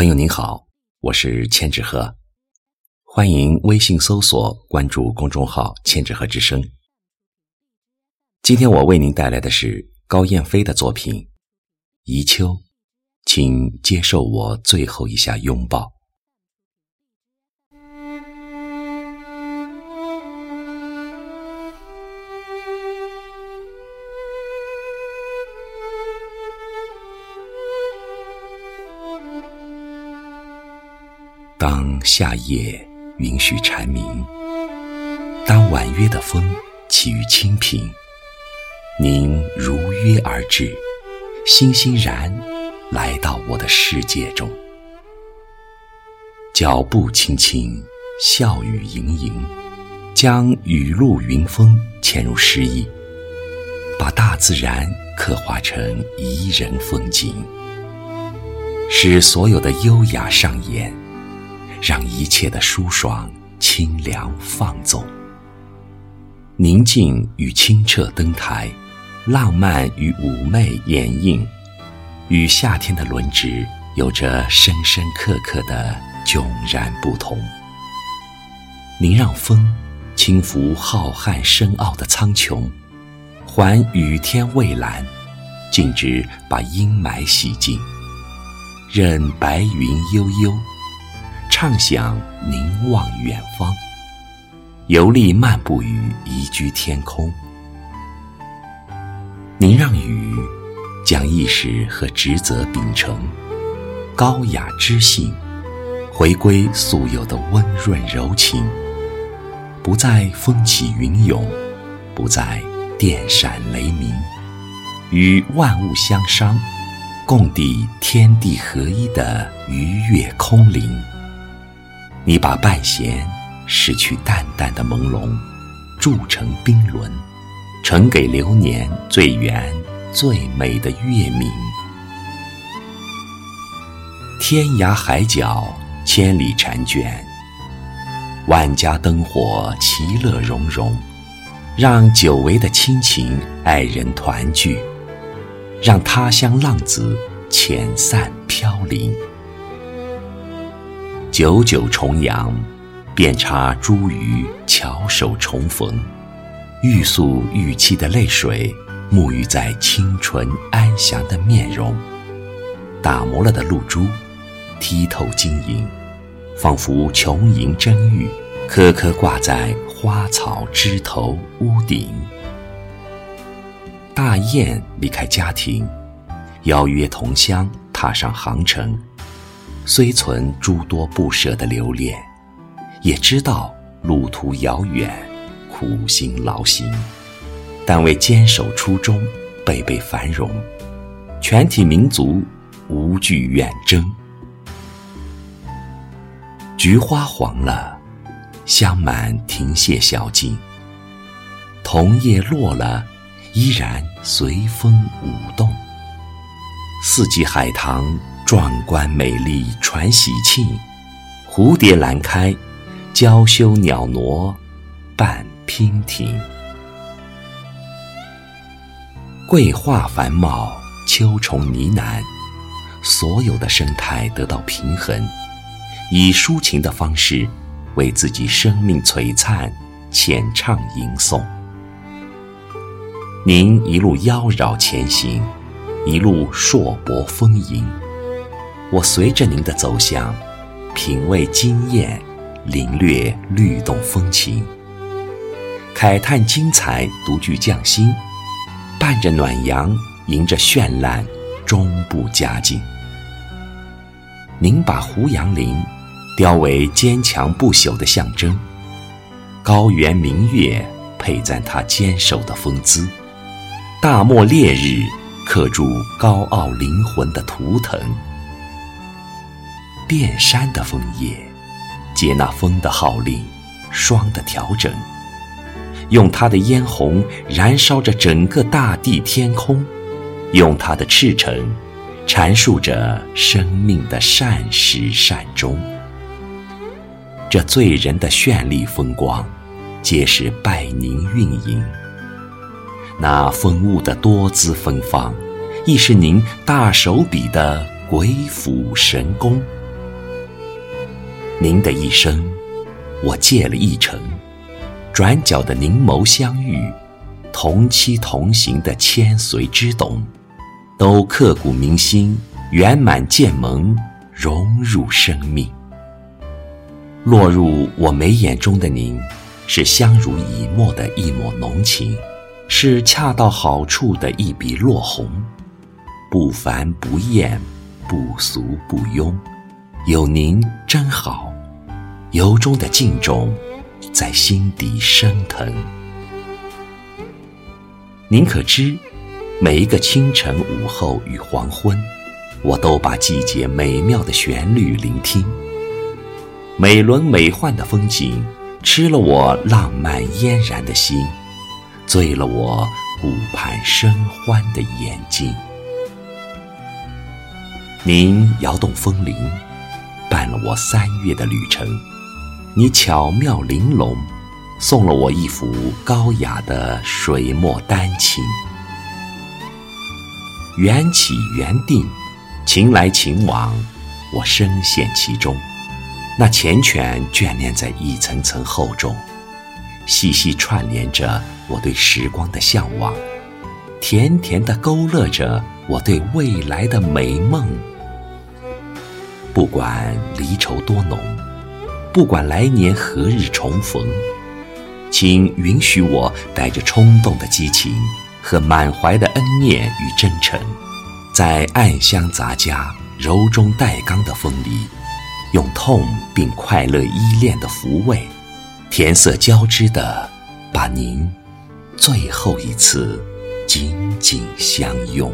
朋友您好，我是千纸鹤，欢迎微信搜索关注公众号“千纸鹤之声”。今天我为您带来的是高燕飞的作品《宜秋》，请接受我最后一下拥抱。当夏夜允许蝉鸣，当婉约的风起于清平，您如约而至，欣欣然来到我的世界中。脚步轻轻，笑语盈盈，将雨露云风嵌入诗意，把大自然刻画成宜人风景，使所有的优雅上演。让一切的舒爽、清凉放纵，宁静与清澈登台，浪漫与妩媚掩映，与夏天的轮值有着深深刻刻的迥然不同。您让风轻拂浩瀚深奥的苍穹，还雨天蔚蓝，径直把阴霾洗净，任白云悠悠。畅想凝望远方，游历漫步于宜居天空。您让雨将意识和职责秉承，高雅知性，回归素有的温润柔情，不再风起云涌，不再电闪雷鸣，与万物相商，共缔天地合一的愉悦空灵。你把半弦拭去淡淡的朦胧，铸成冰轮，呈给流年最圆最美的月明。天涯海角千里婵娟，万家灯火其乐融融，让久违的亲情爱人团聚，让他乡浪子遣散飘零。九九重阳，遍插茱萸，翘首重逢。欲诉欲泣的泪水，沐浴在清纯安详的面容。打磨了的露珠，剔透晶莹，仿佛琼莹真玉，颗颗挂在花草枝头、屋顶。大雁离开家庭，邀约同乡，踏上航程。虽存诸多不舍的留恋，也知道路途遥远，苦心劳心，但为坚守初衷，倍倍繁荣，全体民族无惧远征。菊花黄了，香满庭榭小径；桐叶落了，依然随风舞动。四季海棠。壮观美丽传喜庆，蝴蝶兰开，娇羞鸟挪，伴娉婷。桂花繁茂，秋虫呢喃，所有的生态得到平衡，以抒情的方式为自己生命璀璨浅唱吟诵。您一路妖娆前行，一路硕博丰盈。我随着您的走向，品味经验，领略律动风情，慨叹精彩独具匠心，伴着暖阳，迎着绚烂，终不佳境。您把胡杨林雕为坚强不朽的象征，高原明月佩赞它坚守的风姿，大漠烈日刻铸高傲灵魂的图腾。遍山的枫叶，接纳风的号令，霜的调整，用它的嫣红燃烧着整个大地天空，用它的赤诚阐述着生命的善始善终。这醉人的绚丽风光，皆是拜您运营。那风物的多姿芬芳，亦是您大手笔的鬼斧神工。您的一生，我借了一程；转角的凝眸相遇，同期同行的千随之懂，都刻骨铭心，圆满渐萌，融入生命。落入我眉眼中的您，是相濡以沫的一抹浓情，是恰到好处的一笔落红，不凡不艳，不俗不庸，有您真好，由衷的敬重，在心底升腾。您可知，每一个清晨、午后与黄昏，我都把季节美妙的旋律聆听。美轮美奂的风景，吃了我浪漫嫣然的心，醉了我顾盼生欢的眼睛。您摇动风铃，伴了我三月的旅程。你巧妙玲珑，送了我一幅高雅的水墨丹青。缘起缘定，情来情往，我深陷其中。那缱绻眷恋在一层层厚重，细细串联着我对时光的向往，甜甜的勾勒着我对未来的美梦。不管离愁多浓，不管来年何日重逢，请允许我带着冲动的激情和满怀的恩念与真诚，在暗香杂家、柔中带刚的风里。用痛并快乐依恋的抚慰，甜涩交织的，把您最后一次紧紧相拥。